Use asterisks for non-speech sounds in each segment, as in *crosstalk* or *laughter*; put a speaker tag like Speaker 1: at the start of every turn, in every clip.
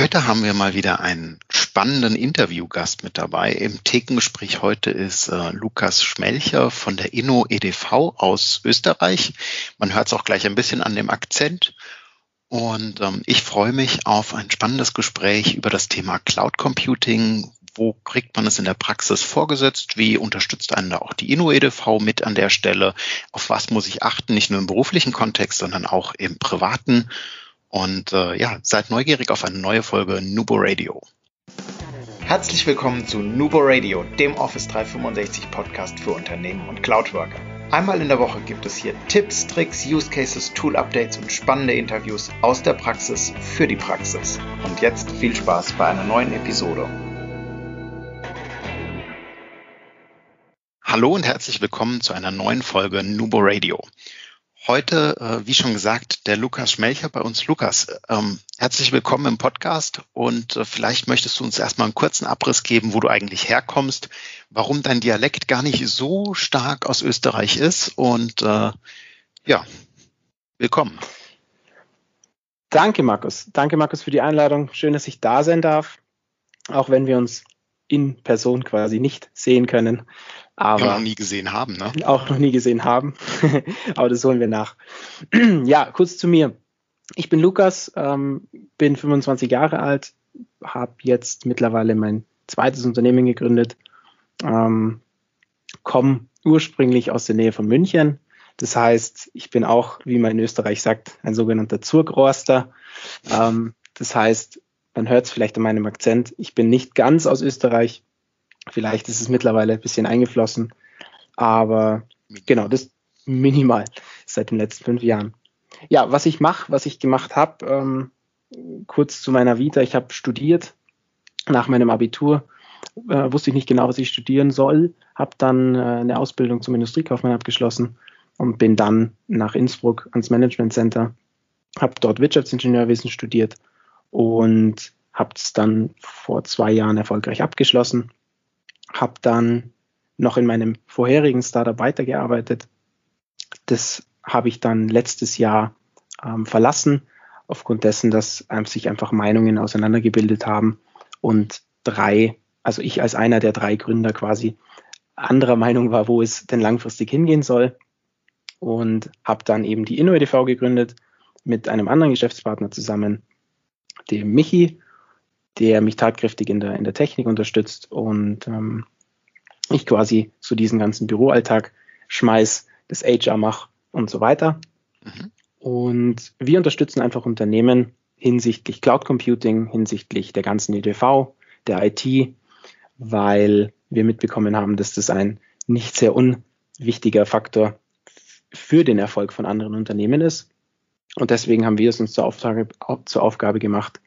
Speaker 1: Heute haben wir mal wieder einen spannenden Interviewgast mit dabei. Im Thekengespräch heute ist äh, Lukas Schmelcher von der Inno EDV aus Österreich. Man hört es auch gleich ein bisschen an dem Akzent. Und ähm, ich freue mich auf ein spannendes Gespräch über das Thema Cloud Computing. Wo kriegt man es in der Praxis vorgesetzt? Wie unterstützt einen da auch die Inno EDV mit an der Stelle? Auf was muss ich achten? Nicht nur im beruflichen Kontext, sondern auch im privaten. Und äh, ja, seid neugierig auf eine neue Folge Nubo Radio.
Speaker 2: Herzlich willkommen zu Nubo Radio, dem Office 365 Podcast für Unternehmen und Cloudworker. Einmal in der Woche gibt es hier Tipps, Tricks, Use Cases, Tool Updates und spannende Interviews aus der Praxis für die Praxis. Und jetzt viel Spaß bei einer neuen Episode.
Speaker 1: Hallo und herzlich willkommen zu einer neuen Folge Nubo Radio. Heute, äh, wie schon gesagt, der Lukas Schmelcher bei uns. Lukas, ähm, herzlich willkommen im Podcast und äh, vielleicht möchtest du uns erstmal einen kurzen Abriss geben, wo du eigentlich herkommst, warum dein Dialekt gar nicht so stark aus Österreich ist und äh, ja, willkommen.
Speaker 3: Danke, Markus. Danke, Markus, für die Einladung. Schön, dass ich da sein darf, auch wenn wir uns in Person quasi nicht sehen können.
Speaker 1: Aber ja, noch nie gesehen haben, ne?
Speaker 3: Auch noch nie gesehen haben. *laughs* Aber das holen wir nach. *clears throat* ja, kurz zu mir. Ich bin Lukas, ähm, bin 25 Jahre alt, habe jetzt mittlerweile mein zweites Unternehmen gegründet, ähm, komme ursprünglich aus der Nähe von München. Das heißt, ich bin auch, wie man in Österreich sagt, ein sogenannter Zurgroster. Ähm, das heißt, man hört es vielleicht an meinem Akzent, ich bin nicht ganz aus Österreich, Vielleicht ist es mittlerweile ein bisschen eingeflossen, aber genau, das minimal seit den letzten fünf Jahren. Ja, was ich mache, was ich gemacht habe, ähm, kurz zu meiner Vita. Ich habe studiert nach meinem Abitur, äh, wusste ich nicht genau, was ich studieren soll, habe dann äh, eine Ausbildung zum Industriekaufmann abgeschlossen und bin dann nach Innsbruck ans Management Center, habe dort Wirtschaftsingenieurwesen studiert und habe es dann vor zwei Jahren erfolgreich abgeschlossen habe dann noch in meinem vorherigen Startup weitergearbeitet. Das habe ich dann letztes Jahr ähm, verlassen, aufgrund dessen, dass ähm, sich einfach Meinungen auseinandergebildet haben und drei, also ich als einer der drei Gründer quasi anderer Meinung war, wo es denn langfristig hingehen soll und habe dann eben die InnoEDV gegründet mit einem anderen Geschäftspartner zusammen, dem Michi der mich tatkräftig in der, in der Technik unterstützt und ähm, ich quasi so diesen ganzen Büroalltag schmeiß, das HR mache und so weiter. Mhm. Und wir unterstützen einfach Unternehmen hinsichtlich Cloud Computing, hinsichtlich der ganzen EDV, der IT, weil wir mitbekommen haben, dass das ein nicht sehr unwichtiger Faktor für den Erfolg von anderen Unternehmen ist. Und deswegen haben wir es uns zur Aufgabe, zur Aufgabe gemacht,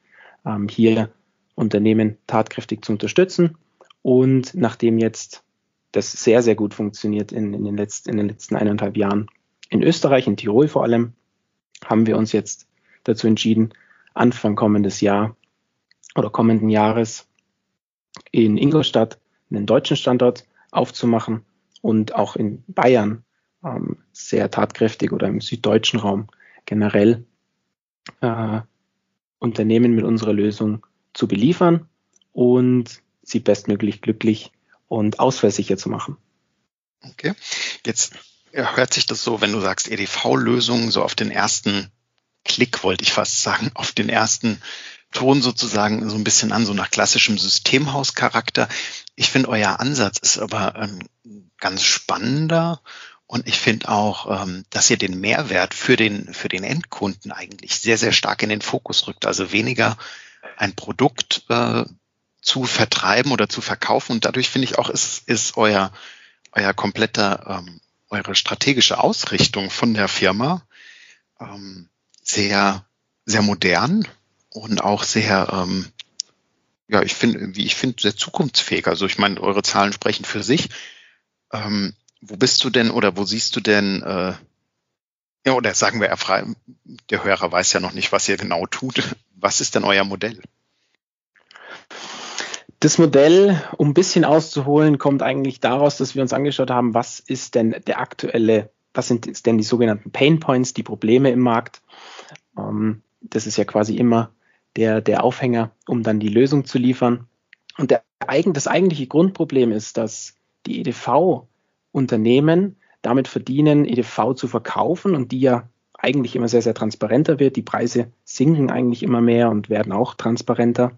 Speaker 3: ähm, hier Unternehmen tatkräftig zu unterstützen. Und nachdem jetzt das sehr, sehr gut funktioniert in, in, den, letzten, in den letzten eineinhalb Jahren in Österreich, in Tirol vor allem, haben wir uns jetzt dazu entschieden, Anfang kommendes Jahr oder kommenden Jahres in Ingolstadt einen deutschen Standort aufzumachen und auch in Bayern ähm, sehr tatkräftig oder im süddeutschen Raum generell äh, Unternehmen mit unserer Lösung zu beliefern und sie bestmöglich glücklich und ausfallsicher zu machen.
Speaker 1: Okay. Jetzt hört sich das so, wenn du sagst EDV-Lösungen, so auf den ersten Klick, wollte ich fast sagen, auf den ersten Ton sozusagen so ein bisschen an, so nach klassischem Systemhauscharakter. Ich finde, euer Ansatz ist aber ein ganz spannender und ich finde auch, ähm, dass ihr den Mehrwert für den, für den Endkunden eigentlich sehr, sehr stark in den Fokus rückt. Also weniger ein Produkt äh, zu vertreiben oder zu verkaufen. Und dadurch finde ich auch, ist, ist euer, euer kompletter, ähm, eure strategische Ausrichtung von der Firma ähm, sehr, sehr modern und auch sehr, ähm, ja, ich finde, wie ich finde, sehr zukunftsfähig. Also ich meine, eure Zahlen sprechen für sich. Ähm, wo bist du denn oder wo siehst du denn, äh, ja, oder sagen wir, der Hörer weiß ja noch nicht, was ihr genau tut. Was ist denn euer Modell?
Speaker 3: Das Modell, um ein bisschen auszuholen, kommt eigentlich daraus, dass wir uns angeschaut haben, was ist denn der aktuelle, was sind denn die sogenannten Pain Points, die Probleme im Markt. Ähm, das ist ja quasi immer der, der Aufhänger, um dann die Lösung zu liefern. Und der, das eigentliche Grundproblem ist, dass die EDV-Unternehmen damit verdienen, EDV zu verkaufen und die ja eigentlich immer sehr, sehr transparenter wird. Die Preise sinken eigentlich immer mehr und werden auch transparenter.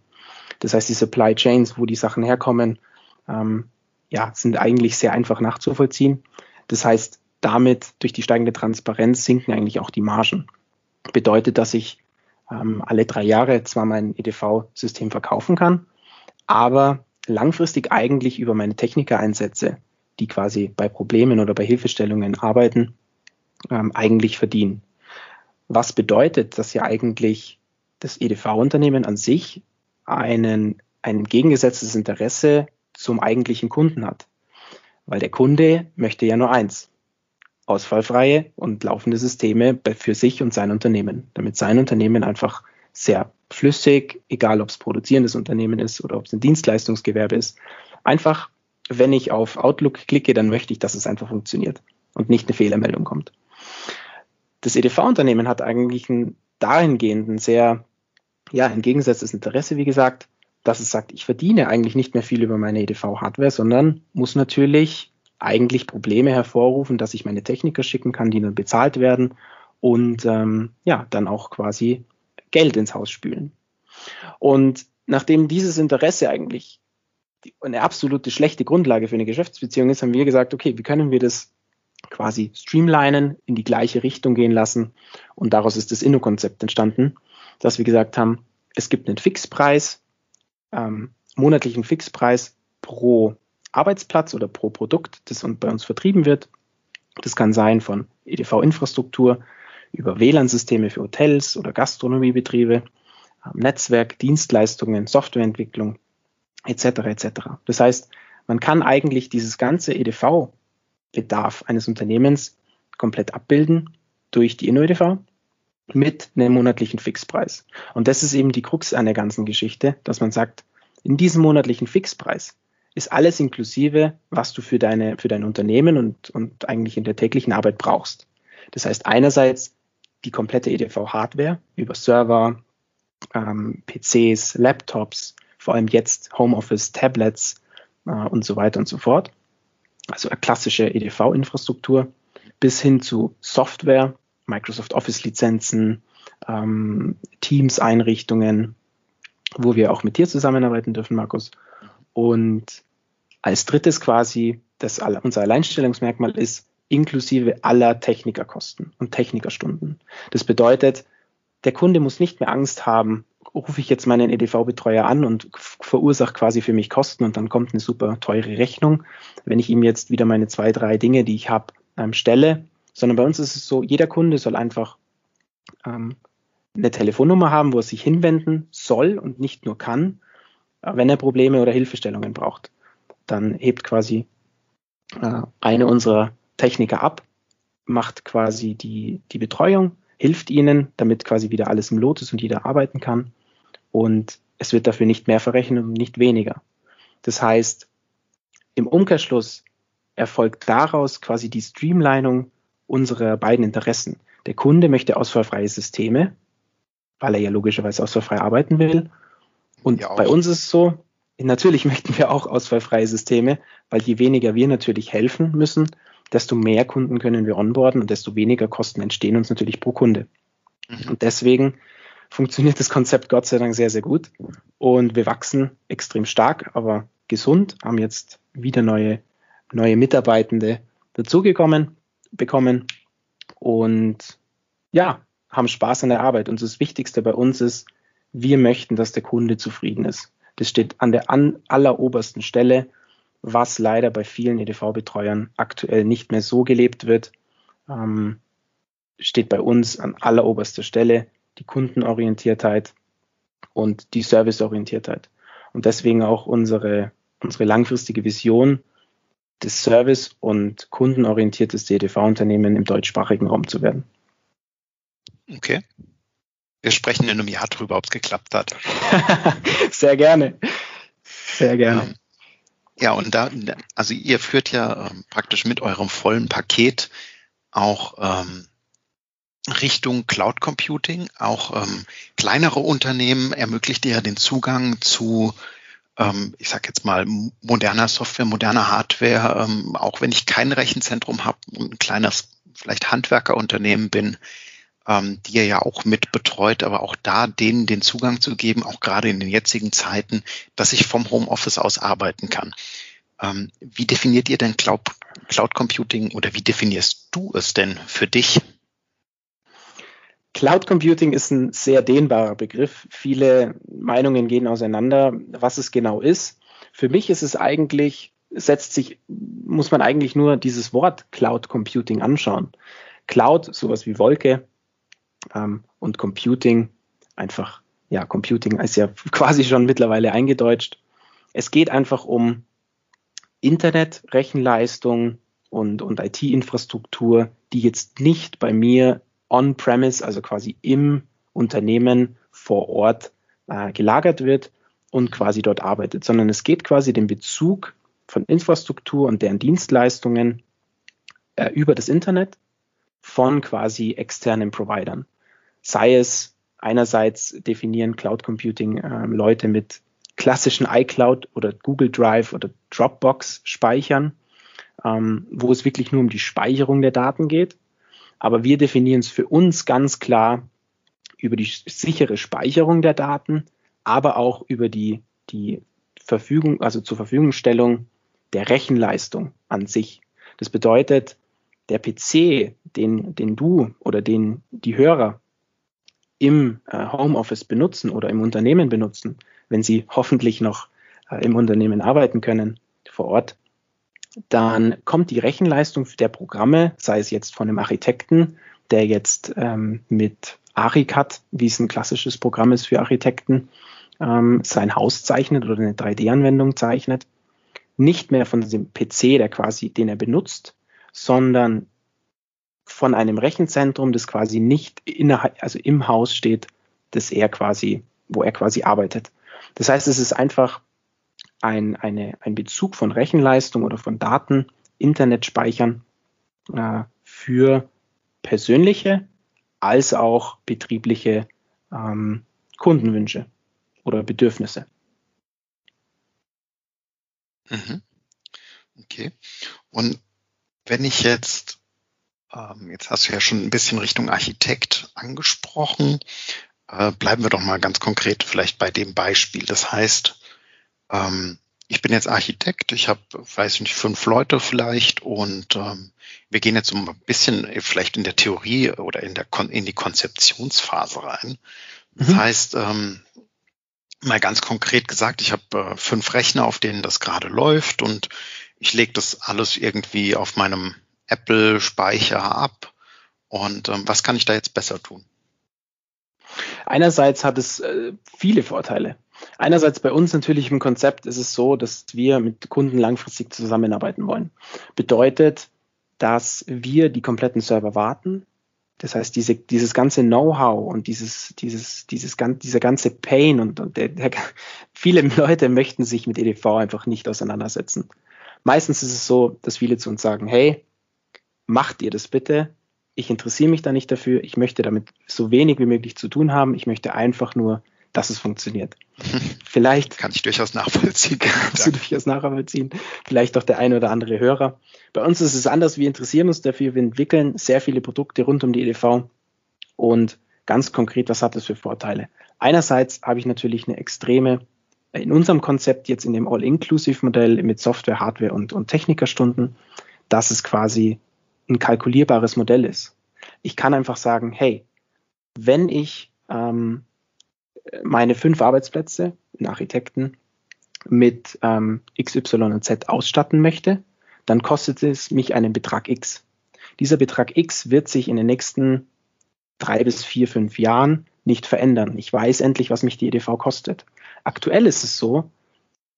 Speaker 3: Das heißt, die Supply Chains, wo die Sachen herkommen, ähm, ja, sind eigentlich sehr einfach nachzuvollziehen. Das heißt, damit durch die steigende Transparenz sinken eigentlich auch die Margen. Bedeutet, dass ich ähm, alle drei Jahre zwar mein EDV-System verkaufen kann, aber langfristig eigentlich über meine Techniker-Einsätze, die quasi bei Problemen oder bei Hilfestellungen arbeiten, ähm, eigentlich verdienen. Was bedeutet, dass ja eigentlich das EDV-Unternehmen an sich einen, ein entgegengesetztes Interesse zum eigentlichen Kunden hat. Weil der Kunde möchte ja nur eins. Ausfallfreie und laufende Systeme für sich und sein Unternehmen, damit sein Unternehmen einfach sehr flüssig, egal ob es produzierendes Unternehmen ist oder ob es ein Dienstleistungsgewerbe ist, einfach, wenn ich auf Outlook klicke, dann möchte ich, dass es einfach funktioniert und nicht eine Fehlermeldung kommt. Das EDV-Unternehmen hat eigentlich ein dahingehend sehr ja, entgegengesetztes Interesse, wie gesagt, dass es sagt, ich verdiene eigentlich nicht mehr viel über meine EDV-Hardware, sondern muss natürlich eigentlich Probleme hervorrufen, dass ich meine Techniker schicken kann, die dann bezahlt werden und ähm, ja, dann auch quasi Geld ins Haus spülen. Und nachdem dieses Interesse eigentlich eine absolute schlechte Grundlage für eine Geschäftsbeziehung ist, haben wir gesagt, okay, wie können wir das quasi streamlinen, in die gleiche Richtung gehen lassen und daraus ist das Inno-Konzept entstanden, dass wir gesagt haben, es gibt einen Fixpreis, ähm, monatlichen Fixpreis pro Arbeitsplatz oder pro Produkt, das bei uns vertrieben wird. Das kann sein von EDV-Infrastruktur über WLAN-Systeme für Hotels oder Gastronomiebetriebe, ähm, Netzwerk, Dienstleistungen, Softwareentwicklung etc. etc. Das heißt, man kann eigentlich dieses ganze EDV-Bedarf eines Unternehmens komplett abbilden durch die InnoEDV mit einem monatlichen Fixpreis. Und das ist eben die Krux an der ganzen Geschichte, dass man sagt, in diesem monatlichen Fixpreis ist alles inklusive, was du für deine, für dein Unternehmen und, und eigentlich in der täglichen Arbeit brauchst. Das heißt einerseits die komplette EDV-Hardware über Server, ähm, PCs, Laptops, vor allem jetzt Homeoffice, Tablets äh, und so weiter und so fort. Also eine klassische EDV-Infrastruktur bis hin zu Software, Microsoft Office-Lizenzen, ähm, Teams-Einrichtungen, wo wir auch mit dir zusammenarbeiten dürfen, Markus. Und als drittes quasi, das unser Alleinstellungsmerkmal ist, inklusive aller Technikerkosten und Technikerstunden. Das bedeutet, der Kunde muss nicht mehr Angst haben, rufe ich jetzt meinen EDV-Betreuer an und verursache quasi für mich Kosten und dann kommt eine super teure Rechnung. Wenn ich ihm jetzt wieder meine zwei, drei Dinge, die ich habe, ähm, stelle, sondern bei uns ist es so, jeder Kunde soll einfach ähm, eine Telefonnummer haben, wo er sich hinwenden soll und nicht nur kann, äh, wenn er Probleme oder Hilfestellungen braucht. Dann hebt quasi äh, eine unserer Techniker ab, macht quasi die, die Betreuung, hilft ihnen, damit quasi wieder alles im Lot ist und jeder arbeiten kann. Und es wird dafür nicht mehr verrechnet und nicht weniger. Das heißt, im Umkehrschluss erfolgt daraus quasi die Streamlinung unserer beiden Interessen. Der Kunde möchte ausfallfreie Systeme, weil er ja logischerweise ausfallfrei arbeiten will. Und ja, bei uns ist es so, natürlich *laughs* möchten wir auch ausfallfreie Systeme, weil je weniger wir natürlich helfen müssen, desto mehr Kunden können wir onboarden und desto weniger Kosten entstehen uns natürlich pro Kunde. Mhm. Und deswegen funktioniert das Konzept Gott sei Dank sehr, sehr gut. Und wir wachsen extrem stark, aber gesund, haben jetzt wieder neue, neue Mitarbeitende dazugekommen bekommen und ja, haben Spaß an der Arbeit. Und das Wichtigste bei uns ist, wir möchten, dass der Kunde zufrieden ist. Das steht an der an allerobersten Stelle, was leider bei vielen EDV-Betreuern aktuell nicht mehr so gelebt wird. Ähm, steht bei uns an alleroberster Stelle die Kundenorientiertheit und die Serviceorientiertheit. Und deswegen auch unsere, unsere langfristige Vision, das service- und kundenorientiertes DTV-Unternehmen im deutschsprachigen Raum zu werden.
Speaker 1: Okay. Wir sprechen in einem Jahr drüber, ob es geklappt hat. *laughs*
Speaker 3: Sehr gerne. Sehr gerne.
Speaker 1: Ähm, ja, und da, also ihr führt ja ähm, praktisch mit eurem vollen Paket auch ähm, Richtung Cloud Computing. Auch ähm, kleinere Unternehmen ermöglicht ja den Zugang zu, ähm, ich sage jetzt mal, moderner Software, moderner Hardware. Ähm, auch wenn ich kein Rechenzentrum habe und ein kleines, vielleicht Handwerkerunternehmen bin, ähm, die er ja auch mit betreut, aber auch da denen den Zugang zu geben, auch gerade in den jetzigen Zeiten, dass ich vom Homeoffice aus arbeiten kann. Ähm, wie definiert ihr denn Cloud, Cloud Computing oder wie definierst du es denn für dich?
Speaker 3: Cloud Computing ist ein sehr dehnbarer Begriff. Viele Meinungen gehen auseinander, was es genau ist. Für mich ist es eigentlich, setzt sich, muss man eigentlich nur dieses Wort Cloud Computing anschauen. Cloud, sowas wie Wolke, ähm, und Computing, einfach, ja, Computing ist ja *laughs* quasi schon mittlerweile eingedeutscht. Es geht einfach um Internet, Rechenleistung und, und IT-Infrastruktur, die jetzt nicht bei mir on-premise, also quasi im Unternehmen vor Ort äh, gelagert wird und quasi dort arbeitet, sondern es geht quasi den Bezug von Infrastruktur und deren Dienstleistungen äh, über das Internet von quasi externen Providern. Sei es einerseits definieren Cloud Computing äh, Leute mit klassischen iCloud oder Google Drive oder Dropbox speichern, ähm, wo es wirklich nur um die Speicherung der Daten geht. Aber wir definieren es für uns ganz klar über die sichere Speicherung der Daten, aber auch über die, die Verfügung, also zur Verfügungstellung der Rechenleistung an sich. Das bedeutet, der PC, den, den du oder den die Hörer im äh, Homeoffice benutzen oder im Unternehmen benutzen, wenn sie hoffentlich noch äh, im Unternehmen arbeiten können vor Ort, dann kommt die Rechenleistung der Programme, sei es jetzt von einem Architekten, der jetzt ähm, mit ARICAD, wie es ein klassisches Programm ist für Architekten, ähm, sein Haus zeichnet oder eine 3D-Anwendung zeichnet, nicht mehr von dem PC, der quasi, den er benutzt, sondern von einem Rechenzentrum, das quasi nicht innerhalb, also im Haus steht, das er quasi, wo er quasi arbeitet. Das heißt, es ist einfach ein, eine, ein Bezug von Rechenleistung oder von Daten, Internetspeichern äh, für persönliche als auch betriebliche ähm, Kundenwünsche oder Bedürfnisse.
Speaker 1: Mhm. Okay. Und wenn ich jetzt, ähm, jetzt hast du ja schon ein bisschen Richtung Architekt angesprochen, äh, bleiben wir doch mal ganz konkret vielleicht bei dem Beispiel. Das heißt, ähm, ich bin jetzt Architekt, ich habe, weiß nicht, fünf Leute vielleicht und ähm, wir gehen jetzt so ein bisschen vielleicht in der Theorie oder in, der Kon in die Konzeptionsphase rein. Das mhm. heißt, ähm, mal ganz konkret gesagt, ich habe äh, fünf Rechner, auf denen das gerade läuft und ich lege das alles irgendwie auf meinem Apple-Speicher ab. Und ähm, was kann ich da jetzt besser tun?
Speaker 3: Einerseits hat es äh, viele Vorteile. Einerseits bei uns natürlich im Konzept ist es so, dass wir mit Kunden langfristig zusammenarbeiten wollen. Bedeutet, dass wir die kompletten Server warten. Das heißt, diese, dieses ganze Know-how und dieses, dieses, dieses, dieser ganze Pain und, und der, der, viele Leute möchten sich mit EDV einfach nicht auseinandersetzen. Meistens ist es so, dass viele zu uns sagen, hey, macht ihr das bitte? Ich interessiere mich da nicht dafür. Ich möchte damit so wenig wie möglich zu tun haben. Ich möchte einfach nur dass es funktioniert. *laughs*
Speaker 1: Vielleicht kann ich durchaus nachvollziehen. *laughs*
Speaker 3: Kannst du durchaus nachvollziehen. Vielleicht auch der eine oder andere Hörer. Bei uns ist es anders. Wir interessieren uns dafür. Wir entwickeln sehr viele Produkte rund um die EDV. Und ganz konkret, was hat das für Vorteile? Einerseits habe ich natürlich eine extreme, in unserem Konzept jetzt in dem All-Inclusive-Modell mit Software, Hardware und, und Technikerstunden, dass es quasi ein kalkulierbares Modell ist. Ich kann einfach sagen, hey, wenn ich ähm, meine fünf Arbeitsplätze, einen Architekten, mit ähm, X, Y und Z ausstatten möchte, dann kostet es mich einen Betrag X. Dieser Betrag X wird sich in den nächsten drei bis vier, fünf Jahren nicht verändern. Ich weiß endlich, was mich die EDV kostet. Aktuell ist es so,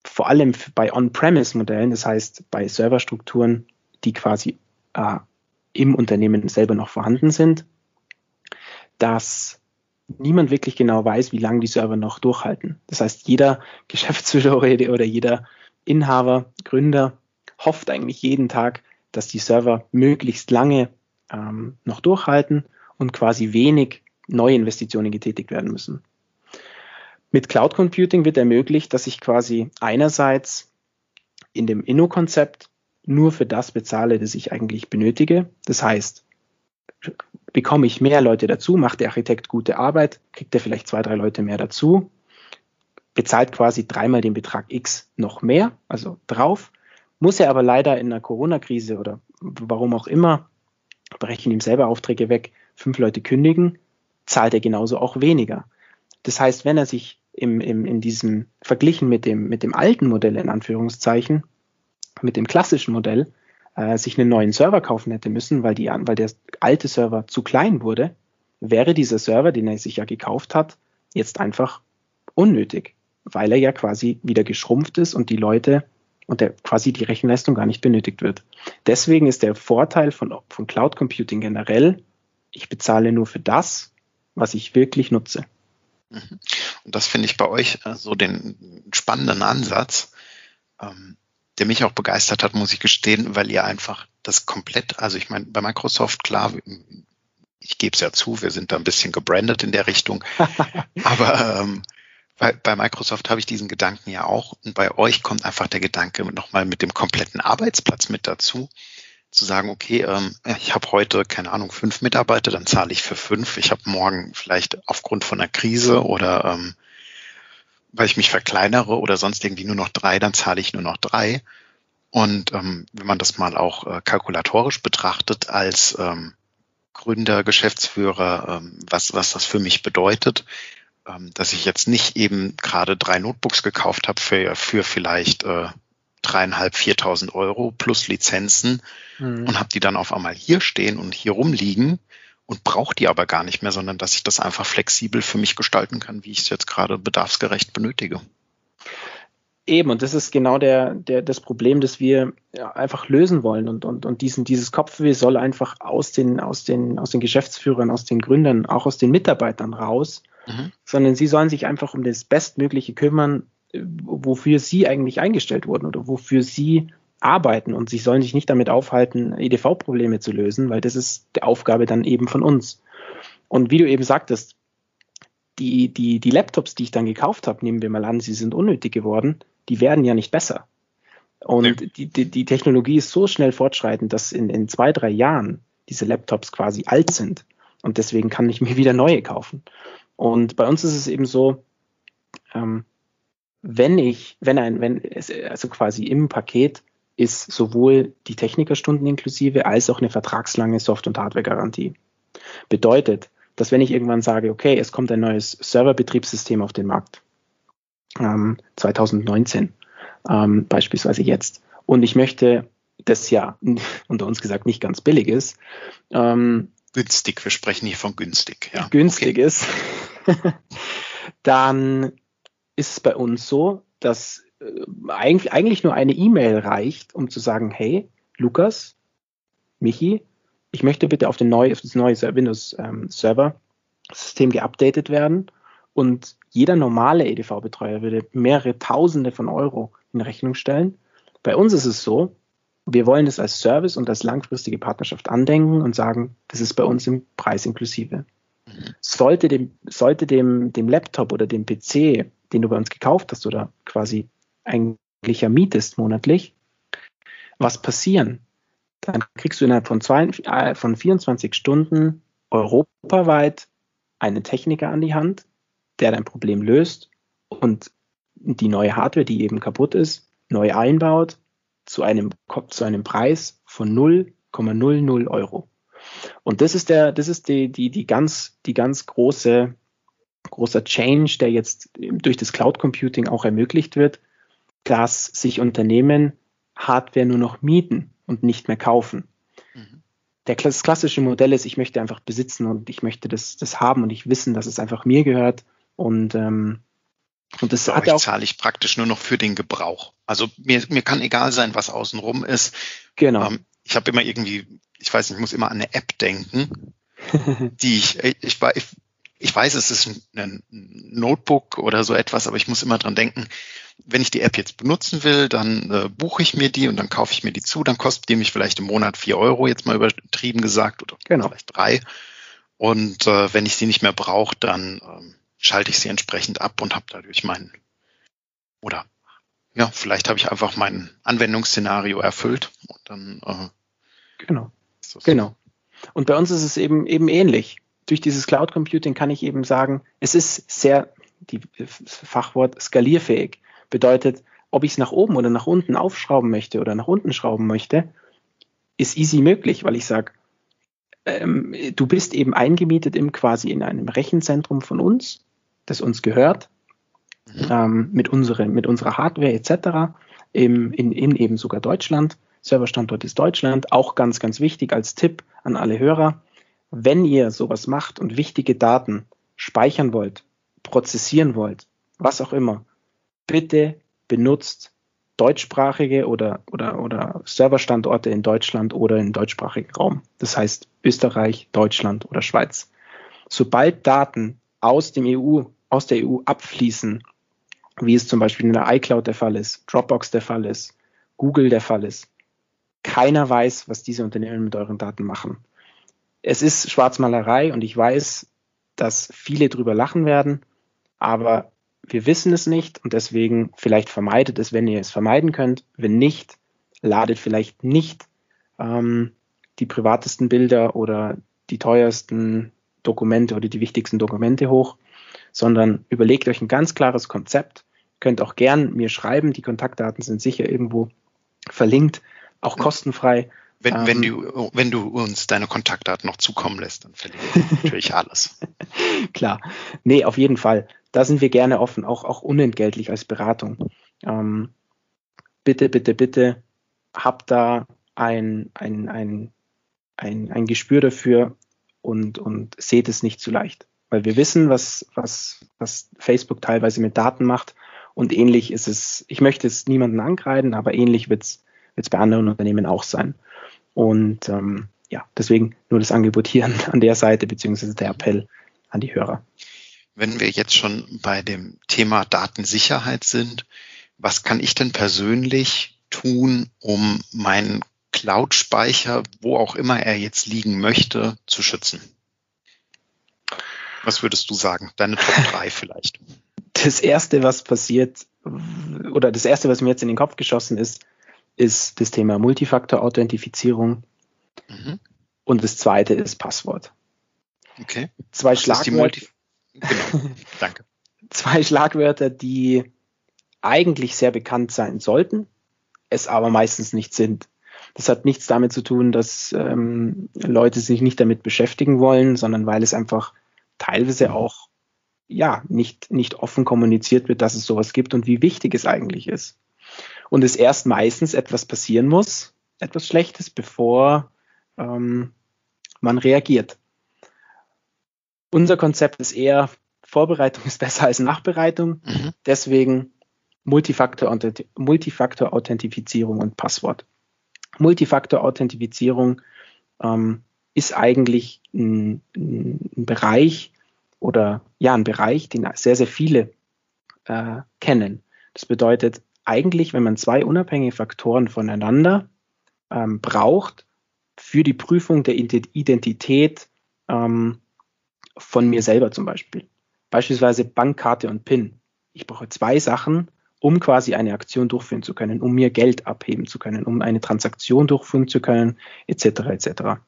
Speaker 3: vor allem bei On-Premise-Modellen, das heißt bei Serverstrukturen, die quasi äh, im Unternehmen selber noch vorhanden sind, dass niemand wirklich genau weiß, wie lange die Server noch durchhalten. Das heißt, jeder *laughs* Geschäftsführer oder jeder Inhaber, Gründer hofft eigentlich jeden Tag, dass die Server möglichst lange ähm, noch durchhalten und quasi wenig Neuinvestitionen getätigt werden müssen. Mit Cloud Computing wird ermöglicht, dass ich quasi einerseits in dem Inno-Konzept nur für das bezahle, das ich eigentlich benötige. Das heißt, bekomme ich mehr Leute dazu, macht der Architekt gute Arbeit, kriegt er vielleicht zwei, drei Leute mehr dazu, bezahlt quasi dreimal den Betrag X noch mehr, also drauf, muss er aber leider in einer Corona-Krise oder warum auch immer, brechen ihm selber Aufträge weg, fünf Leute kündigen, zahlt er genauso auch weniger. Das heißt, wenn er sich im, im, in diesem verglichen mit dem, mit dem alten Modell in Anführungszeichen, mit dem klassischen Modell, äh, sich einen neuen Server kaufen hätte müssen, weil, die, weil der alte Server zu klein wurde, wäre dieser Server, den er sich ja gekauft hat, jetzt einfach unnötig, weil er ja quasi wieder geschrumpft ist und die Leute und der quasi die Rechenleistung gar nicht benötigt wird. Deswegen ist der Vorteil von, von Cloud Computing generell, ich bezahle nur für das, was ich wirklich nutze.
Speaker 1: Mhm. Und das finde ich bei euch äh, so den spannenden Ansatz, ähm, der mich auch begeistert hat, muss ich gestehen, weil ihr einfach das komplett, also ich meine, bei Microsoft, klar, ich gebe es ja zu, wir sind da ein bisschen gebrandet in der Richtung, *laughs* aber ähm, bei, bei Microsoft habe ich diesen Gedanken ja auch. Und bei euch kommt einfach der Gedanke nochmal mit dem kompletten Arbeitsplatz mit dazu, zu sagen, okay, ähm, ich habe heute, keine Ahnung, fünf Mitarbeiter, dann zahle ich für fünf. Ich habe morgen vielleicht aufgrund von einer Krise oder ähm, weil ich mich verkleinere oder sonst irgendwie nur noch drei, dann zahle ich nur noch drei. Und ähm, wenn man das mal auch äh, kalkulatorisch betrachtet als ähm, Gründer, Geschäftsführer, ähm, was, was das für mich bedeutet, ähm, dass ich jetzt nicht eben gerade drei Notebooks gekauft habe für, für vielleicht äh, dreieinhalb, viertausend Euro plus Lizenzen mhm. und habe die dann auf einmal hier stehen und hier rumliegen und brauche die aber gar nicht mehr, sondern dass ich das einfach flexibel für mich gestalten kann, wie ich es jetzt gerade bedarfsgerecht benötige.
Speaker 3: Eben, und das ist genau der, der, das Problem, das wir einfach lösen wollen. Und, und, und diesen, dieses Kopfweh soll einfach aus den, aus, den, aus den Geschäftsführern, aus den Gründern, auch aus den Mitarbeitern raus, mhm. sondern sie sollen sich einfach um das Bestmögliche kümmern, wofür sie eigentlich eingestellt wurden oder wofür sie arbeiten und sie sollen sich nicht damit aufhalten, EDV-Probleme zu lösen, weil das ist die Aufgabe dann eben von uns. Und wie du eben sagtest, die, die, die Laptops, die ich dann gekauft habe, nehmen wir mal an, sie sind unnötig geworden, die werden ja nicht besser. Und nee. die, die, die Technologie ist so schnell fortschreitend, dass in, in zwei, drei Jahren diese Laptops quasi alt sind. Und deswegen kann ich mir wieder neue kaufen. Und bei uns ist es eben so, ähm, wenn ich, wenn ein, wenn es, also quasi im Paket ist sowohl die Technikerstunden inklusive als auch eine vertragslange Soft- und Hardware-Garantie. Bedeutet, dass wenn ich irgendwann sage, okay, es kommt ein neues Serverbetriebssystem auf den Markt, ähm, 2019 ähm, beispielsweise jetzt, und ich möchte das ja *laughs* unter uns gesagt nicht ganz billig ist,
Speaker 1: ähm, günstig, wir sprechen hier von günstig,
Speaker 3: ja. Günstig okay. ist, *laughs* dann ist es bei uns so, dass eigentlich, eigentlich nur eine E-Mail reicht, um zu sagen, hey, Lukas, Michi, ich möchte bitte auf, den neu, auf das neue Windows ähm, geupdatet werden und jeder normale EDV-Betreuer würde mehrere Tausende von Euro in Rechnung stellen. Bei uns ist es so, wir wollen das als Service und als langfristige Partnerschaft andenken und sagen, das ist bei uns im Preis inklusive. Sollte dem, sollte dem, dem Laptop oder dem PC, den du bei uns gekauft hast oder quasi eigentlich ja mietest monatlich, was passieren? Dann kriegst du innerhalb von, zwei, äh, von 24 Stunden europaweit einen Techniker an die Hand, der dein Problem löst und die neue Hardware, die eben kaputt ist, neu einbaut zu einem, zu einem Preis von 0,00 Euro. Und das ist der, das ist die, die, die ganz, die ganz große, großer Change, der jetzt durch das Cloud Computing auch ermöglicht wird, dass sich Unternehmen Hardware nur noch mieten und nicht mehr kaufen. Mhm. Das klassische Modell ist, ich möchte einfach besitzen und ich möchte das, das haben und ich wissen, dass es einfach mir gehört. Und, ähm,
Speaker 1: und das hat auch. zahle ich praktisch nur noch für den Gebrauch. Also mir, mir kann egal sein, was außenrum ist. Genau. Ähm, ich habe immer irgendwie, ich weiß nicht, ich muss immer an eine App denken, *laughs* die ich, ich, ich, ich weiß, es ist ein Notebook oder so etwas, aber ich muss immer dran denken, wenn ich die App jetzt benutzen will, dann äh, buche ich mir die und dann kaufe ich mir die zu, dann kostet die mich vielleicht im Monat vier Euro, jetzt mal übertrieben gesagt, oder genau. vielleicht drei. Und äh, wenn ich sie nicht mehr brauche, dann ähm, schalte ich sie entsprechend ab und habe dadurch meinen oder ja, vielleicht habe ich einfach mein Anwendungsszenario erfüllt und dann
Speaker 3: äh, genau. Genau. Und bei uns ist es eben eben ähnlich. Durch dieses Cloud Computing kann ich eben sagen, es ist sehr die Fachwort skalierfähig. Bedeutet, ob ich es nach oben oder nach unten aufschrauben möchte oder nach unten schrauben möchte, ist easy möglich, weil ich sage, ähm, du bist eben eingemietet im quasi in einem Rechenzentrum von uns, das uns gehört, mhm. ähm, mit, unsere, mit unserer Hardware etc. Im, in, in eben sogar Deutschland. Serverstandort ist Deutschland. Auch ganz, ganz wichtig als Tipp an alle Hörer. Wenn ihr sowas macht und wichtige Daten speichern wollt, prozessieren wollt, was auch immer, bitte benutzt deutschsprachige oder, oder, oder Serverstandorte in Deutschland oder im deutschsprachigen Raum. Das heißt Österreich, Deutschland oder Schweiz. Sobald Daten aus dem EU, aus der EU abfließen, wie es zum Beispiel in der iCloud der Fall ist, Dropbox der Fall ist, Google der Fall ist, keiner weiß, was diese Unternehmen mit euren Daten machen. Es ist Schwarzmalerei und ich weiß, dass viele drüber lachen werden, aber wir wissen es nicht und deswegen vielleicht vermeidet es, wenn ihr es vermeiden könnt. Wenn nicht, ladet vielleicht nicht ähm, die privatesten Bilder oder die teuersten Dokumente oder die wichtigsten Dokumente hoch, sondern überlegt euch ein ganz klares Konzept. Könnt auch gern mir schreiben, die Kontaktdaten sind sicher irgendwo verlinkt, auch kostenfrei.
Speaker 1: Wenn, ähm, wenn, du, wenn du uns deine Kontaktdaten noch zukommen lässt, dann verlinke ich natürlich alles. *laughs*
Speaker 3: Klar. Nee, auf jeden Fall da sind wir gerne offen, auch, auch unentgeltlich als Beratung. Ähm, bitte, bitte, bitte habt da ein, ein, ein, ein, ein Gespür dafür und, und seht es nicht zu leicht. Weil wir wissen, was, was, was Facebook teilweise mit Daten macht. Und ähnlich ist es, ich möchte es niemanden ankreiden, aber ähnlich wird es bei anderen Unternehmen auch sein. Und ähm, ja, deswegen nur das Angebot hier an der Seite, beziehungsweise der Appell an die Hörer
Speaker 1: wenn wir jetzt schon bei dem Thema Datensicherheit sind, was kann ich denn persönlich tun, um meinen Cloud-Speicher, wo auch immer er jetzt liegen möchte, zu schützen? Was würdest du sagen? Deine Top *laughs* 3 vielleicht.
Speaker 3: Das erste, was passiert, oder das erste, was mir jetzt in den Kopf geschossen ist, ist das Thema Multifaktor-Authentifizierung. Mhm. Und das zweite ist Passwort.
Speaker 1: Okay.
Speaker 3: Zwei Schlagwörter.
Speaker 1: Genau, *laughs* danke.
Speaker 3: Zwei Schlagwörter, die eigentlich sehr bekannt sein sollten, es aber meistens nicht sind. Das hat nichts damit zu tun, dass ähm, Leute sich nicht damit beschäftigen wollen, sondern weil es einfach teilweise auch ja nicht, nicht offen kommuniziert wird, dass es sowas gibt und wie wichtig es eigentlich ist. Und es erst meistens etwas passieren muss, etwas Schlechtes, bevor ähm, man reagiert. Unser Konzept ist eher, Vorbereitung ist *laughs* besser als Nachbereitung. Mhm. Deswegen Multifaktor-Authentifizierung und Passwort. Multifaktor-Authentifizierung ähm, ist eigentlich ein, ein, Bereich oder ja, ein Bereich, den sehr, sehr viele äh, kennen. Das bedeutet eigentlich, wenn man zwei unabhängige Faktoren voneinander ähm, braucht für die Prüfung der Identität ähm, von mir selber zum Beispiel. Beispielsweise Bankkarte und PIN. Ich brauche zwei Sachen, um quasi eine Aktion durchführen zu können, um mir Geld abheben zu können, um eine Transaktion durchführen zu können, etc. etc. Mhm.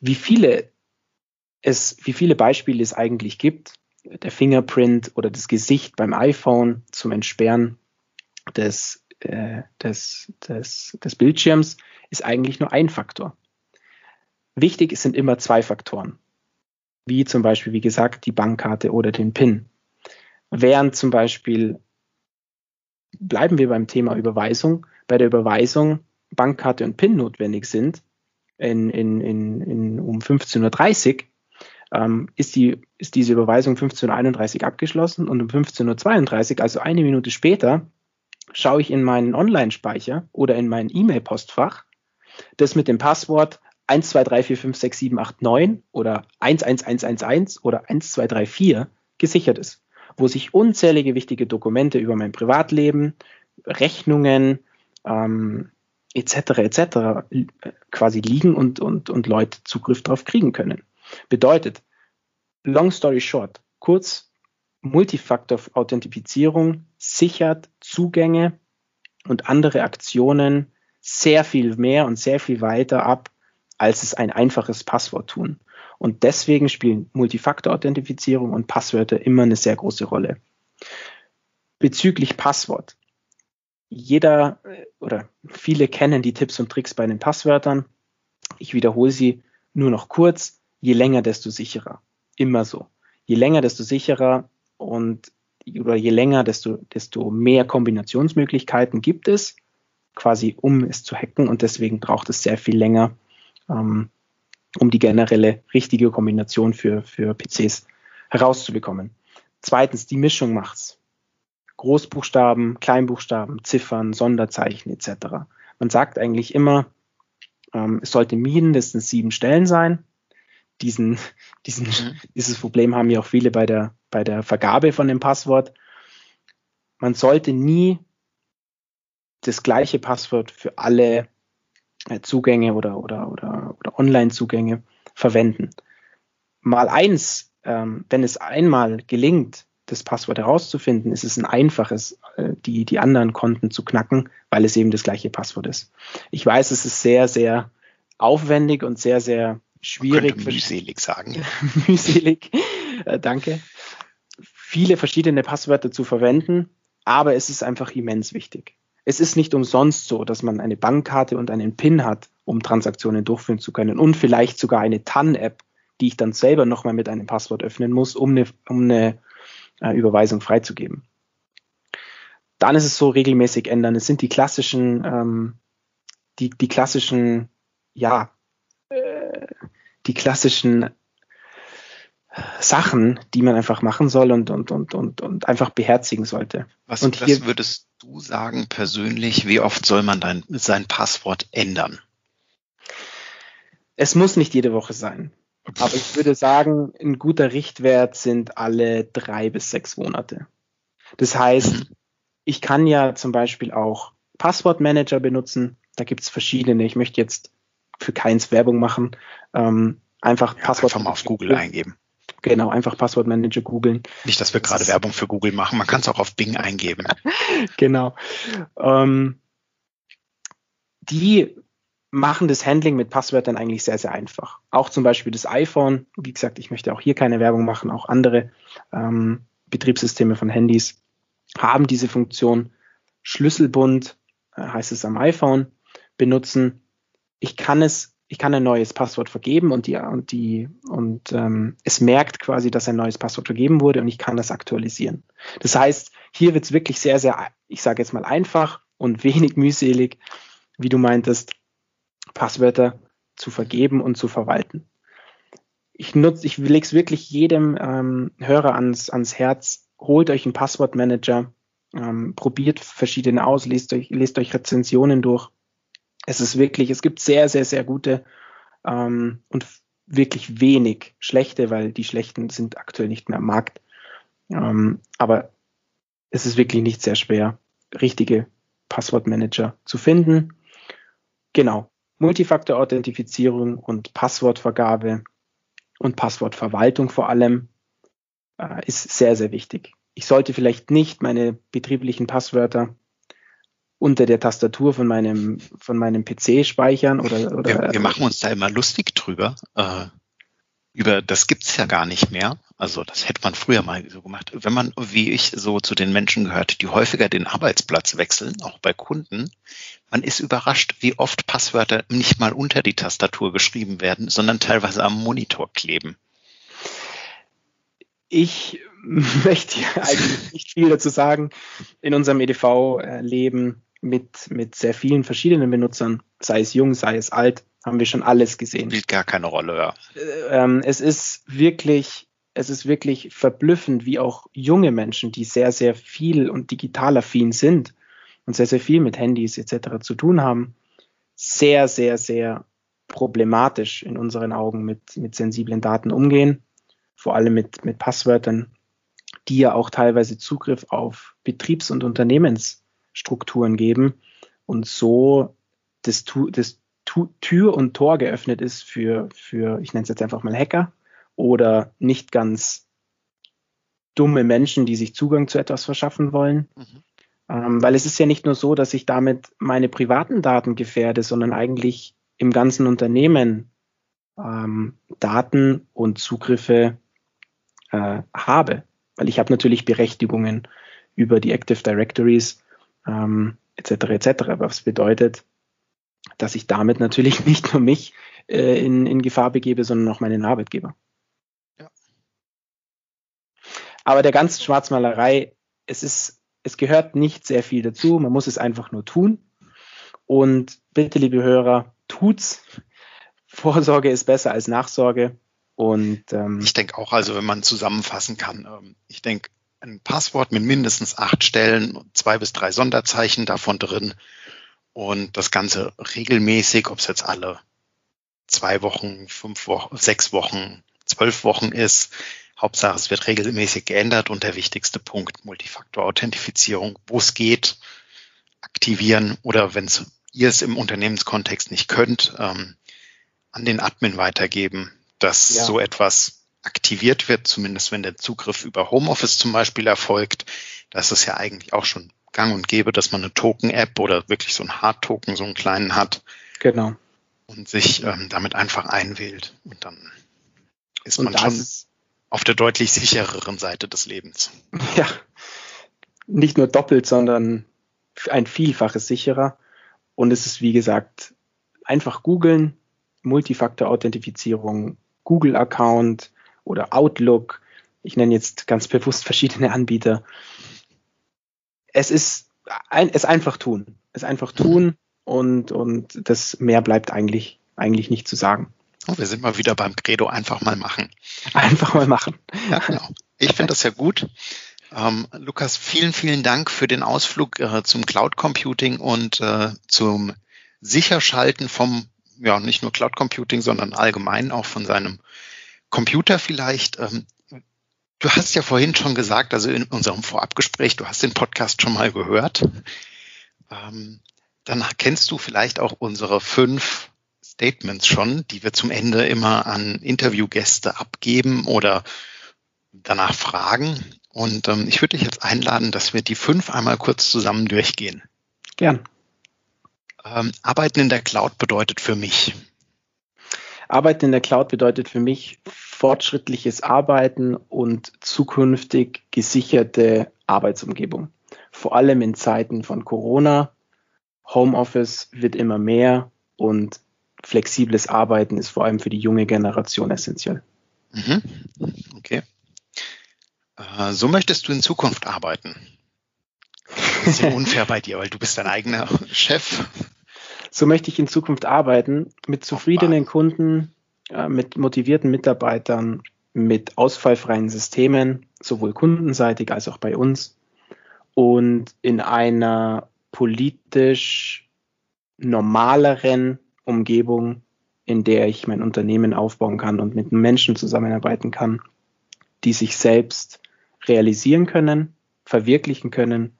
Speaker 3: Wie viele es, wie viele Beispiele es eigentlich gibt, der Fingerprint oder das Gesicht beim iPhone zum Entsperren des, äh, des, des, des Bildschirms, ist eigentlich nur ein Faktor. Wichtig sind immer zwei Faktoren wie zum Beispiel, wie gesagt, die Bankkarte oder den PIN. Während zum Beispiel, bleiben wir beim Thema Überweisung, bei der Überweisung Bankkarte und PIN notwendig sind, in, in, in, in, um 15.30 Uhr, ähm, ist, die, ist diese Überweisung 15.31 Uhr abgeschlossen und um 15.32 Uhr, also eine Minute später, schaue ich in meinen Online-Speicher oder in mein E-Mail-Postfach, das mit dem Passwort 1, 2, 3, 4, 5, 6, 7, 8, 9 oder 1, 1, 1, 1, 1 oder 1, 2, 3, 4 gesichert ist, wo sich unzählige wichtige Dokumente über mein Privatleben, Rechnungen ähm, etc. etc. quasi liegen und, und, und Leute Zugriff darauf kriegen können. Bedeutet, long story short, kurz, Multifaktor-Authentifizierung sichert Zugänge und andere Aktionen sehr viel mehr und sehr viel weiter ab, als es ein einfaches Passwort tun. Und deswegen spielen Multifaktor-Authentifizierung und Passwörter immer eine sehr große Rolle. Bezüglich Passwort. Jeder oder viele kennen die Tipps und Tricks bei den Passwörtern. Ich wiederhole sie nur noch kurz. Je länger, desto sicherer. Immer so. Je länger, desto sicherer und oder je länger, desto, desto mehr Kombinationsmöglichkeiten gibt es, quasi um es zu hacken und deswegen braucht es sehr viel länger, ähm, um die generelle richtige Kombination für, für PCs herauszubekommen. Zweitens, die Mischung macht's. Großbuchstaben, Kleinbuchstaben, Ziffern, Sonderzeichen etc. Man sagt eigentlich immer, ähm, es sollte mindestens sieben Stellen sein. Diesen, *laughs* diesen, mhm. Dieses Problem haben ja auch viele bei der, bei der Vergabe von dem Passwort. Man sollte nie das gleiche Passwort für alle äh, Zugänge oder, oder, oder, oder Online-Zugänge verwenden. Mal eins, ähm, wenn es einmal gelingt, das Passwort herauszufinden, ist es ein einfaches, äh, die, die anderen Konten zu knacken, weil es eben das gleiche Passwort ist. Ich weiß, es ist sehr, sehr aufwendig und sehr, sehr schwierig.
Speaker 1: Man mühselig sagen. *laughs*
Speaker 3: mühselig, äh, danke. Viele verschiedene Passwörter zu verwenden, aber es ist einfach immens wichtig. Es ist nicht umsonst so, dass man eine Bankkarte und einen PIN hat, um Transaktionen durchführen zu können und vielleicht sogar eine TAN-App, die ich dann selber nochmal mit einem Passwort öffnen muss, um eine, um eine äh, Überweisung freizugeben. Dann ist es so regelmäßig ändern. Es sind die klassischen, ähm, die, die klassischen, ja, die klassischen Sachen, die man einfach machen soll und, und, und, und, und einfach beherzigen sollte.
Speaker 1: Was,
Speaker 3: und
Speaker 1: was würdest du sagen persönlich, wie oft soll man dein, sein Passwort ändern?
Speaker 3: Es muss nicht jede Woche sein. Aber ich würde sagen, ein guter Richtwert sind alle drei bis sechs Monate. Das heißt, mhm. ich kann ja zum Beispiel auch Passwortmanager benutzen. Da gibt es verschiedene. Ich möchte jetzt für keins Werbung machen. Ähm, einfach
Speaker 1: ja, Passwort. Einfach mal auf Google eingeben.
Speaker 3: Genau, einfach Passwortmanager googeln.
Speaker 1: Nicht, dass wir gerade Werbung für Google machen. Man kann es auch auf Bing eingeben. *laughs*
Speaker 3: genau. Ähm, die machen das Handling mit Passwörtern eigentlich sehr, sehr einfach. Auch zum Beispiel das iPhone. Wie gesagt, ich möchte auch hier keine Werbung machen. Auch andere ähm, Betriebssysteme von Handys haben diese Funktion. Schlüsselbund äh, heißt es am iPhone benutzen. Ich kann es, ich kann ein neues Passwort vergeben und die und die und ähm, es merkt quasi, dass ein neues Passwort vergeben wurde und ich kann das aktualisieren. Das heißt, hier wird es wirklich sehr, sehr, ich sage jetzt mal einfach und wenig mühselig, wie du meintest Passwörter zu vergeben und zu verwalten. Ich nutze, ich lege es wirklich jedem ähm, Hörer ans, ans Herz. Holt euch einen Passwortmanager, ähm, probiert verschiedene aus, lest euch, lest euch Rezensionen durch. Es ist wirklich, es gibt sehr, sehr, sehr gute ähm, und wirklich wenig schlechte, weil die schlechten sind aktuell nicht mehr am Markt. Ähm, aber es ist wirklich nicht sehr schwer, richtige Passwortmanager zu finden. Genau. Multifaktor-Authentifizierung und Passwortvergabe und Passwortverwaltung vor allem äh, ist sehr, sehr wichtig. Ich sollte vielleicht nicht meine betrieblichen Passwörter unter der Tastatur von meinem, von meinem PC speichern oder, oder
Speaker 1: wir, wir machen uns da immer lustig drüber. Äh, über das gibt's ja gar nicht mehr. Also das hätte man früher mal so gemacht. Wenn man, wie ich, so zu den Menschen gehört, die häufiger den Arbeitsplatz wechseln, auch bei Kunden, man ist überrascht, wie oft Passwörter nicht mal unter die Tastatur geschrieben werden, sondern teilweise am Monitor kleben.
Speaker 3: Ich *laughs* möchte eigentlich nicht viel dazu sagen. In unserem EDV-Leben mit, mit sehr vielen verschiedenen Benutzern, sei es jung, sei es alt, haben wir schon alles gesehen.
Speaker 1: Spielt gar keine Rolle, ja.
Speaker 3: Ähm, es ist wirklich, es ist wirklich verblüffend, wie auch junge Menschen, die sehr, sehr viel und digital affin sind und sehr, sehr viel mit Handys etc. zu tun haben, sehr, sehr, sehr problematisch in unseren Augen mit, mit sensiblen Daten umgehen, vor allem mit, mit Passwörtern, die ja auch teilweise Zugriff auf Betriebs- und Unternehmensstrukturen geben und so das, das Tür und Tor geöffnet ist für, für ich nenne es jetzt einfach mal Hacker, oder nicht ganz dumme Menschen, die sich Zugang zu etwas verschaffen wollen. Mhm. Ähm, weil es ist ja nicht nur so, dass ich damit meine privaten Daten gefährde, sondern eigentlich im ganzen Unternehmen ähm, Daten und Zugriffe äh, habe. Weil ich habe natürlich Berechtigungen über die Active Directories ähm, etc. etc. Was bedeutet, dass ich damit natürlich *laughs* nicht nur mich äh, in, in Gefahr begebe, sondern auch meinen Arbeitgeber. Ja. Aber der ganzen Schwarzmalerei, es ist, es gehört nicht sehr viel dazu. Man muss es einfach nur tun. Und bitte, liebe Hörer, tut's. *laughs* Vorsorge ist besser als Nachsorge. Und
Speaker 1: ähm, ich denke auch, also wenn man zusammenfassen kann, ähm, ich denke, ein Passwort mit mindestens acht Stellen, zwei bis drei Sonderzeichen davon drin und das Ganze regelmäßig, ob es jetzt alle zwei Wochen, fünf Wochen, sechs Wochen, zwölf Wochen ist. Hauptsache, es wird regelmäßig geändert und der wichtigste Punkt, Multifaktor-Authentifizierung, wo es geht, aktivieren oder wenn ihr es im Unternehmenskontext nicht könnt, ähm, an den Admin weitergeben, dass ja. so etwas aktiviert wird, zumindest wenn der Zugriff über Homeoffice zum Beispiel erfolgt. Das ist ja eigentlich auch schon gang und gäbe, dass man eine Token-App oder wirklich so ein Hard-Token, so einen kleinen hat.
Speaker 3: Genau.
Speaker 1: Und sich ähm, damit einfach einwählt. Und dann ist und man schon auf der deutlich sichereren Seite des Lebens. *laughs*
Speaker 3: Ja, nicht nur doppelt, sondern ein Vielfaches sicherer. Und es ist, wie gesagt, einfach googeln, Multifaktor-Authentifizierung, Google-Account oder Outlook. Ich nenne jetzt ganz bewusst verschiedene Anbieter es ist ein, es einfach tun. Es einfach tun und, und das mehr bleibt eigentlich, eigentlich nicht zu sagen.
Speaker 1: Oh, wir sind mal wieder beim Credo, einfach mal machen.
Speaker 3: Einfach mal machen.
Speaker 1: Ja, genau. Ich finde das ja gut. Ähm, Lukas, vielen, vielen Dank für den Ausflug äh, zum Cloud Computing und äh, zum Sicherschalten vom, ja, nicht nur Cloud Computing, sondern allgemein auch von seinem Computer vielleicht. Ähm, Du hast ja vorhin schon gesagt, also in unserem Vorabgespräch, du hast den Podcast schon mal gehört. Ähm, dann kennst du vielleicht auch unsere fünf Statements schon, die wir zum Ende immer an Interviewgäste abgeben oder danach fragen. Und ähm, ich würde dich jetzt einladen, dass wir die fünf einmal kurz zusammen durchgehen.
Speaker 3: Gern.
Speaker 1: Ähm, Arbeiten in der Cloud bedeutet für mich.
Speaker 3: Arbeiten in der Cloud bedeutet für mich fortschrittliches Arbeiten und zukünftig gesicherte Arbeitsumgebung. Vor allem in Zeiten von Corona. Homeoffice wird immer mehr und flexibles Arbeiten ist vor allem für die junge Generation essentiell. Mhm.
Speaker 1: Okay. Äh, so möchtest du in Zukunft arbeiten. Das ist ja *laughs* unfair bei dir, weil du bist dein eigener Chef.
Speaker 3: So möchte ich in Zukunft arbeiten mit zufriedenen Kunden, äh, mit motivierten Mitarbeitern, mit ausfallfreien Systemen, sowohl kundenseitig als auch bei uns und in einer politisch normaleren Umgebung, in der ich mein Unternehmen aufbauen kann und mit Menschen zusammenarbeiten kann, die sich selbst realisieren können, verwirklichen können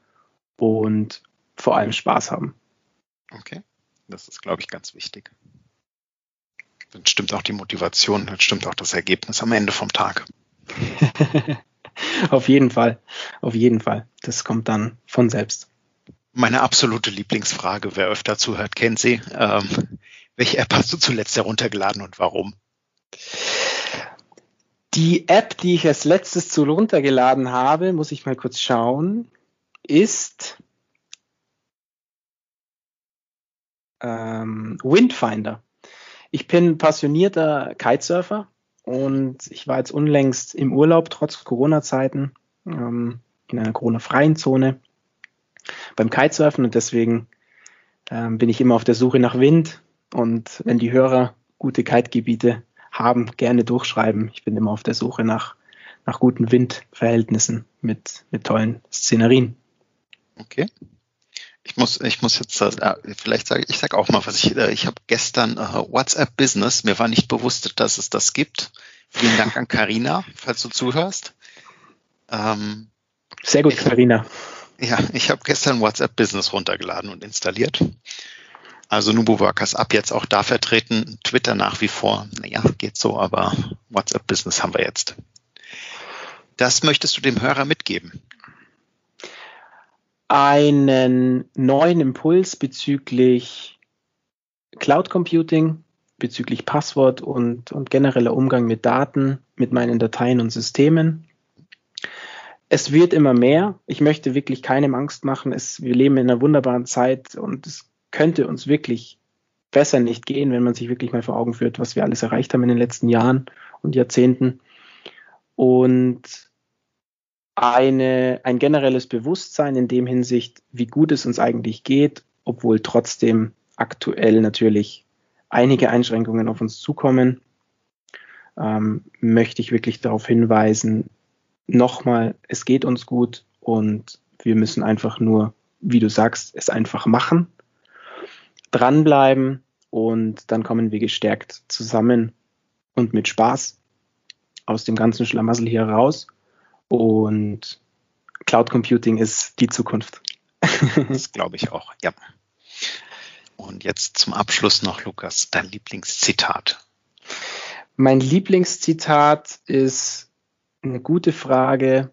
Speaker 3: und vor allem Spaß haben.
Speaker 1: Okay, das ist, glaube ich, ganz wichtig dann stimmt auch die Motivation, dann stimmt auch das Ergebnis am Ende vom Tag. *laughs*
Speaker 3: auf jeden Fall, auf jeden Fall. Das kommt dann von selbst.
Speaker 1: Meine absolute Lieblingsfrage, wer öfter zuhört, kennt sie. Ähm, welche App hast du zuletzt heruntergeladen und warum?
Speaker 3: Die App, die ich als letztes zu runtergeladen habe, muss ich mal kurz schauen, ist ähm, Windfinder. Ich bin passionierter Kitesurfer und ich war jetzt unlängst im Urlaub, trotz Corona-Zeiten, ähm, in einer Corona-freien Zone beim Kitesurfen und deswegen ähm, bin ich immer auf der Suche nach Wind und wenn die Hörer gute Kite-Gebiete haben, gerne durchschreiben. Ich bin immer auf der Suche nach, nach guten Windverhältnissen mit, mit tollen Szenerien.
Speaker 1: Okay. Ich muss, ich muss jetzt, äh, vielleicht sage ich sage auch mal, was ich, äh, ich habe gestern äh, WhatsApp Business, mir war nicht bewusst, dass es das gibt. Vielen Dank an Karina, falls du zuhörst.
Speaker 3: Ähm, Sehr gut, Karina.
Speaker 1: Ja, ich habe gestern WhatsApp Business runtergeladen und installiert. Also Nubo Workers ab jetzt auch da vertreten. Twitter nach wie vor. Naja, geht so, aber WhatsApp Business haben wir jetzt. Das möchtest du dem Hörer mitgeben?
Speaker 3: Einen neuen Impuls bezüglich Cloud Computing, bezüglich Passwort und, und genereller Umgang mit Daten, mit meinen Dateien und Systemen. Es wird immer mehr. Ich möchte wirklich keinem Angst machen. Es, wir leben in einer wunderbaren Zeit und es könnte uns wirklich besser nicht gehen, wenn man sich wirklich mal vor Augen führt, was wir alles erreicht haben in den letzten Jahren und Jahrzehnten. Und eine, ein generelles Bewusstsein in dem Hinsicht, wie gut es uns eigentlich geht, obwohl trotzdem aktuell natürlich einige Einschränkungen auf uns zukommen, ähm, möchte ich wirklich darauf hinweisen, nochmal, es geht uns gut und wir müssen einfach nur, wie du sagst, es einfach machen dranbleiben und dann kommen wir gestärkt zusammen und mit Spaß aus dem ganzen Schlamassel hier raus. Und Cloud Computing ist die Zukunft.
Speaker 1: das glaube ich auch, ja. Und jetzt zum Abschluss noch, Lukas, dein Lieblingszitat.
Speaker 3: Mein Lieblingszitat ist eine gute Frage.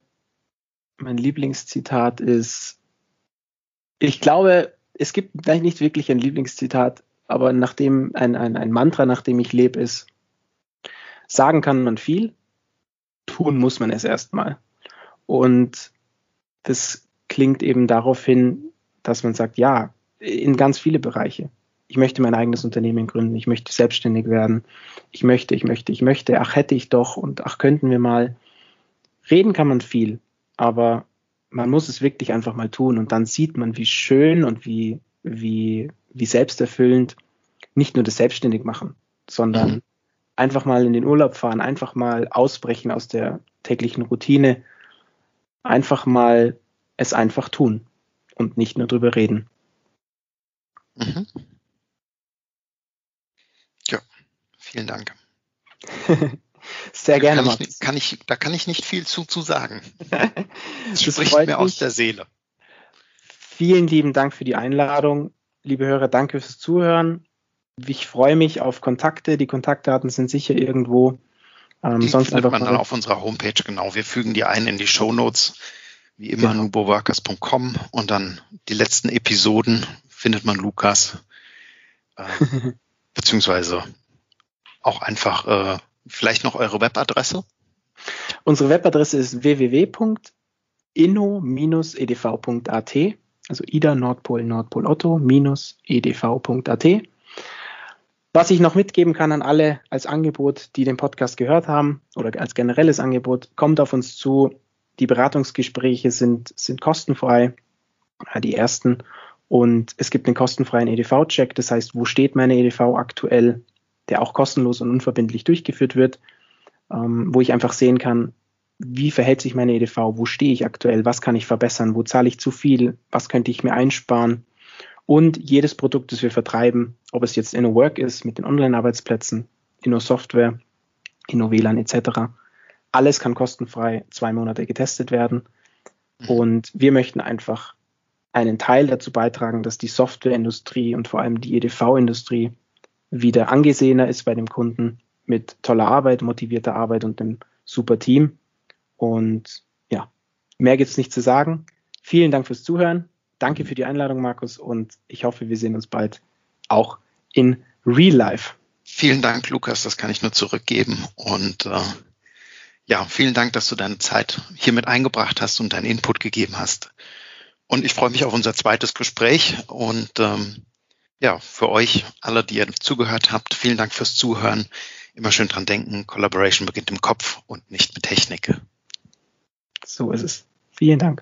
Speaker 3: Mein Lieblingszitat ist, ich glaube, es gibt vielleicht nicht wirklich ein Lieblingszitat, aber nachdem ein, ein, ein Mantra, nach dem ich lebe, ist, sagen kann man viel, tun muss man es erstmal. Und das klingt eben darauf hin, dass man sagt, ja, in ganz viele Bereiche. Ich möchte mein eigenes Unternehmen gründen, ich möchte selbstständig werden, ich möchte, ich möchte, ich möchte, ach hätte ich doch und ach könnten wir mal. Reden kann man viel, aber man muss es wirklich einfach mal tun und dann sieht man, wie schön und wie, wie, wie selbsterfüllend nicht nur das selbstständig machen, sondern mhm. *laughs* einfach mal in den Urlaub fahren, einfach mal ausbrechen aus der täglichen Routine, einfach mal es einfach tun und nicht nur drüber reden.
Speaker 1: Mhm. Ja, vielen Dank. *laughs*
Speaker 3: Sehr gerne,
Speaker 1: kann ich, kann ich, Da kann ich nicht viel zu, zu sagen. *laughs*
Speaker 3: Das, das spricht mir mich. aus der Seele. Vielen lieben Dank für die Einladung. Liebe Hörer, danke fürs Zuhören. Ich freue mich auf Kontakte. Die Kontaktdaten sind sicher irgendwo.
Speaker 1: Ähm, die sonst findet man dann auf unserer Homepage, genau. Wir fügen die ein in die Show Notes, wie immer genau. nuboworkers.com und dann die letzten Episoden findet man Lukas, äh, *laughs* beziehungsweise auch einfach äh, Vielleicht noch eure Webadresse?
Speaker 3: Unsere Webadresse ist www.inno-edv.at, also Ida Nordpol Nordpol Otto-edv.at. Was ich noch mitgeben kann an alle als Angebot, die den Podcast gehört haben oder als generelles Angebot, kommt auf uns zu. Die Beratungsgespräche sind, sind kostenfrei, die ersten. Und es gibt einen kostenfreien EDV-Check, das heißt, wo steht meine EDV aktuell? der auch kostenlos und unverbindlich durchgeführt wird, ähm, wo ich einfach sehen kann, wie verhält sich meine EDV, wo stehe ich aktuell, was kann ich verbessern, wo zahle ich zu viel, was könnte ich mir einsparen. Und jedes Produkt, das wir vertreiben, ob es jetzt InnoWork ist mit den Online-Arbeitsplätzen, InnoSoftware, InnoWLAN etc., alles kann kostenfrei zwei Monate getestet werden. Mhm. Und wir möchten einfach einen Teil dazu beitragen, dass die Softwareindustrie und vor allem die EDV-Industrie wieder angesehener ist bei dem Kunden mit toller Arbeit, motivierter Arbeit und einem super Team. Und ja, mehr gibt's nicht zu sagen. Vielen Dank fürs Zuhören. Danke für die Einladung, Markus. Und ich hoffe, wir sehen uns bald auch in Real Life.
Speaker 1: Vielen Dank, Lukas. Das kann ich nur zurückgeben. Und äh, ja, vielen Dank, dass du deine Zeit hier mit eingebracht hast und deinen Input gegeben hast. Und ich freue mich auf unser zweites Gespräch und ähm, ja, für euch alle, die ihr zugehört habt, vielen Dank fürs Zuhören. Immer schön dran denken, Collaboration beginnt im Kopf und nicht mit Technik.
Speaker 3: So ist es. Vielen Dank.